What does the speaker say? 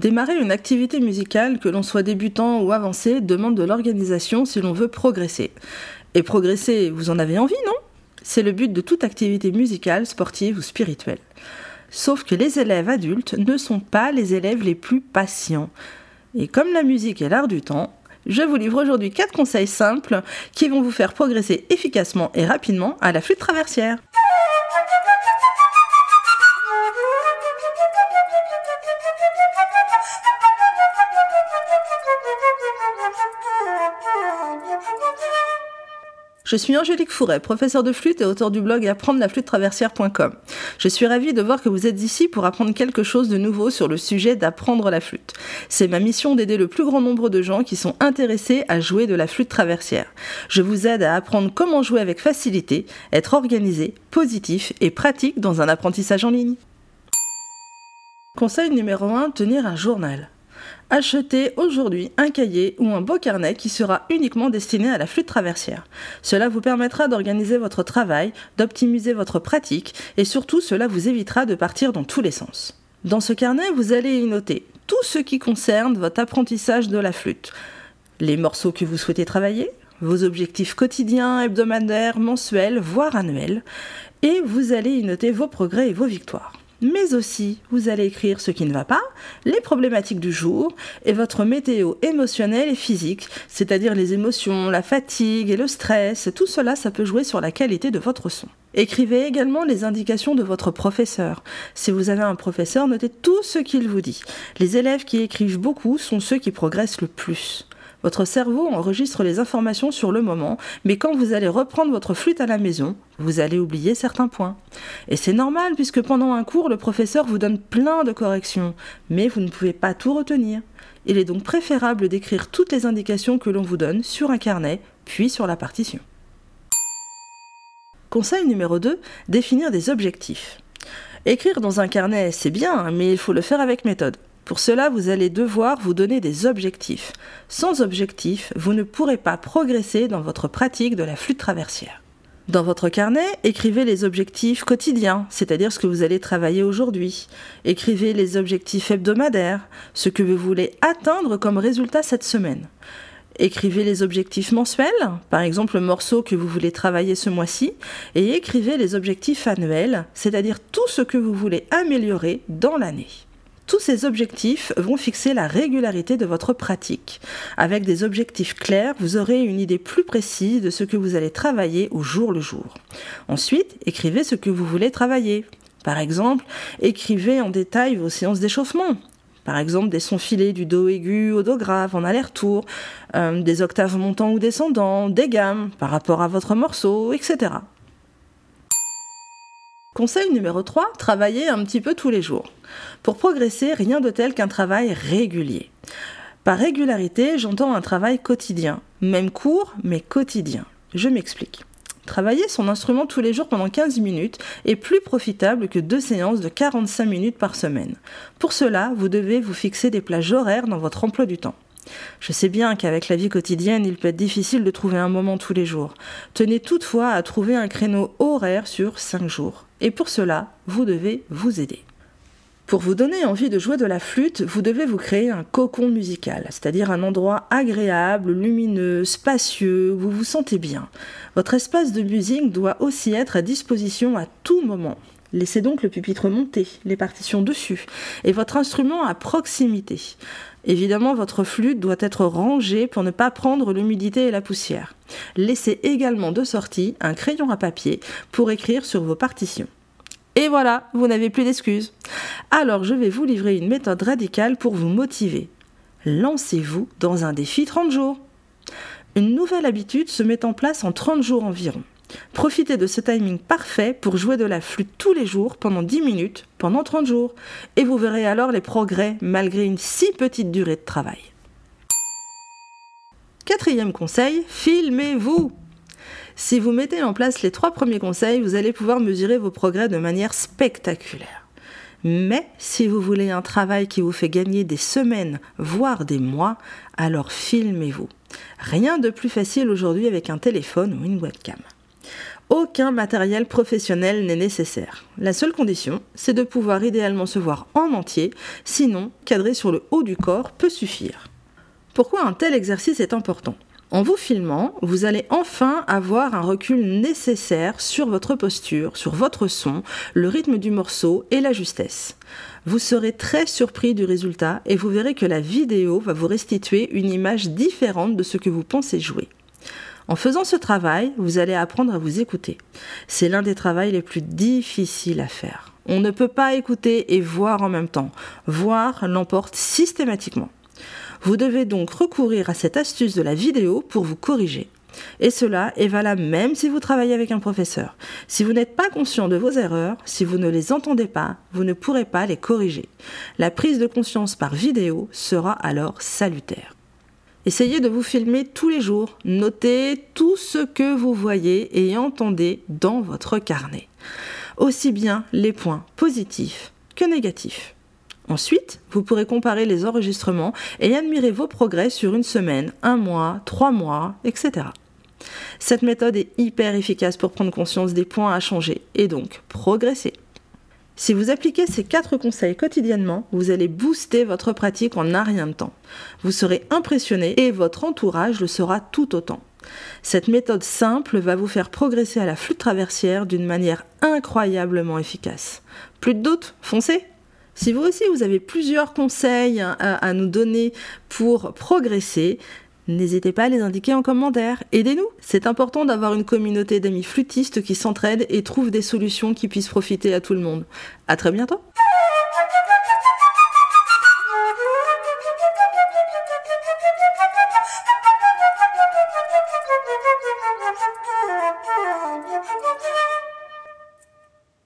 Démarrer une activité musicale, que l'on soit débutant ou avancé, demande de l'organisation si l'on veut progresser. Et progresser, vous en avez envie, non? C'est le but de toute activité musicale, sportive ou spirituelle. Sauf que les élèves adultes ne sont pas les élèves les plus patients. Et comme la musique est l'art du temps, je vous livre aujourd'hui 4 conseils simples qui vont vous faire progresser efficacement et rapidement à la flûte traversière. Je suis Angélique Fouret, professeure de flûte et auteur du blog apprendre la flûte traversière.com. Je suis ravie de voir que vous êtes ici pour apprendre quelque chose de nouveau sur le sujet d'apprendre la flûte. C'est ma mission d'aider le plus grand nombre de gens qui sont intéressés à jouer de la flûte traversière. Je vous aide à apprendre comment jouer avec facilité, être organisé, positif et pratique dans un apprentissage en ligne. Conseil numéro 1, tenir un journal. Achetez aujourd'hui un cahier ou un beau carnet qui sera uniquement destiné à la flûte traversière. Cela vous permettra d'organiser votre travail, d'optimiser votre pratique et surtout cela vous évitera de partir dans tous les sens. Dans ce carnet, vous allez y noter tout ce qui concerne votre apprentissage de la flûte. Les morceaux que vous souhaitez travailler, vos objectifs quotidiens, hebdomadaires, mensuels, voire annuels, et vous allez y noter vos progrès et vos victoires mais aussi vous allez écrire ce qui ne va pas, les problématiques du jour et votre météo émotionnelle et physique, c'est-à-dire les émotions, la fatigue et le stress, tout cela ça peut jouer sur la qualité de votre son. Écrivez également les indications de votre professeur. Si vous avez un professeur, notez tout ce qu'il vous dit. Les élèves qui écrivent beaucoup sont ceux qui progressent le plus. Votre cerveau enregistre les informations sur le moment, mais quand vous allez reprendre votre flûte à la maison, vous allez oublier certains points. Et c'est normal puisque pendant un cours, le professeur vous donne plein de corrections, mais vous ne pouvez pas tout retenir. Il est donc préférable d'écrire toutes les indications que l'on vous donne sur un carnet, puis sur la partition. Conseil numéro 2, définir des objectifs. Écrire dans un carnet, c'est bien, mais il faut le faire avec méthode. Pour cela, vous allez devoir vous donner des objectifs. Sans objectifs, vous ne pourrez pas progresser dans votre pratique de la flûte traversière. Dans votre carnet, écrivez les objectifs quotidiens, c'est-à-dire ce que vous allez travailler aujourd'hui. Écrivez les objectifs hebdomadaires, ce que vous voulez atteindre comme résultat cette semaine. Écrivez les objectifs mensuels, par exemple le morceau que vous voulez travailler ce mois-ci, et écrivez les objectifs annuels, c'est-à-dire tout ce que vous voulez améliorer dans l'année. Tous ces objectifs vont fixer la régularité de votre pratique. Avec des objectifs clairs, vous aurez une idée plus précise de ce que vous allez travailler au jour le jour. Ensuite, écrivez ce que vous voulez travailler. Par exemple, écrivez en détail vos séances d'échauffement. Par exemple, des sons filés du do aigu au do grave en aller-retour, euh, des octaves montants ou descendants, des gammes par rapport à votre morceau, etc. Conseil numéro 3, travaillez un petit peu tous les jours. Pour progresser, rien de tel qu'un travail régulier. Par régularité, j'entends un travail quotidien, même court, mais quotidien. Je m'explique. Travailler son instrument tous les jours pendant 15 minutes est plus profitable que deux séances de 45 minutes par semaine. Pour cela, vous devez vous fixer des plages horaires dans votre emploi du temps. Je sais bien qu'avec la vie quotidienne, il peut être difficile de trouver un moment tous les jours. Tenez toutefois à trouver un créneau horaire sur 5 jours. Et pour cela, vous devez vous aider. Pour vous donner envie de jouer de la flûte, vous devez vous créer un cocon musical, c'est-à-dire un endroit agréable, lumineux, spacieux, où vous vous sentez bien. Votre espace de musique doit aussi être à disposition à tout moment. Laissez donc le pupitre monter, les partitions dessus, et votre instrument à proximité. Évidemment, votre flûte doit être rangée pour ne pas prendre l'humidité et la poussière. Laissez également de sortie un crayon à papier pour écrire sur vos partitions. Et voilà, vous n'avez plus d'excuses. Alors je vais vous livrer une méthode radicale pour vous motiver. Lancez-vous dans un défi 30 jours. Une nouvelle habitude se met en place en 30 jours environ. Profitez de ce timing parfait pour jouer de la flûte tous les jours pendant 10 minutes, pendant 30 jours, et vous verrez alors les progrès malgré une si petite durée de travail. Quatrième conseil, filmez-vous Si vous mettez en place les trois premiers conseils, vous allez pouvoir mesurer vos progrès de manière spectaculaire. Mais si vous voulez un travail qui vous fait gagner des semaines, voire des mois, alors filmez-vous. Rien de plus facile aujourd'hui avec un téléphone ou une webcam. Aucun matériel professionnel n'est nécessaire. La seule condition, c'est de pouvoir idéalement se voir en entier, sinon cadrer sur le haut du corps peut suffire. Pourquoi un tel exercice est important? En vous filmant, vous allez enfin avoir un recul nécessaire sur votre posture, sur votre son, le rythme du morceau et la justesse. Vous serez très surpris du résultat et vous verrez que la vidéo va vous restituer une image différente de ce que vous pensez jouer. En faisant ce travail, vous allez apprendre à vous écouter. C'est l'un des travaux les plus difficiles à faire. On ne peut pas écouter et voir en même temps. Voir l'emporte systématiquement. Vous devez donc recourir à cette astuce de la vidéo pour vous corriger. Et cela est valable même si vous travaillez avec un professeur. Si vous n'êtes pas conscient de vos erreurs, si vous ne les entendez pas, vous ne pourrez pas les corriger. La prise de conscience par vidéo sera alors salutaire. Essayez de vous filmer tous les jours, notez tout ce que vous voyez et entendez dans votre carnet. Aussi bien les points positifs que négatifs. Ensuite, vous pourrez comparer les enregistrements et admirer vos progrès sur une semaine, un mois, trois mois, etc. Cette méthode est hyper efficace pour prendre conscience des points à changer et donc progresser. Si vous appliquez ces quatre conseils quotidiennement, vous allez booster votre pratique en un rien de temps. Vous serez impressionné et votre entourage le sera tout autant. Cette méthode simple va vous faire progresser à la flûte traversière d'une manière incroyablement efficace. Plus de doutes? Foncez si vous aussi vous avez plusieurs conseils à, nous donner pour progresser, N'hésitez pas à les indiquer en commentaire. Aidez-nous. C'est important d'avoir une communauté d'amis flûtistes qui s'entraident et trouvent des solutions qui puissent profiter à tout le monde. À très bientôt.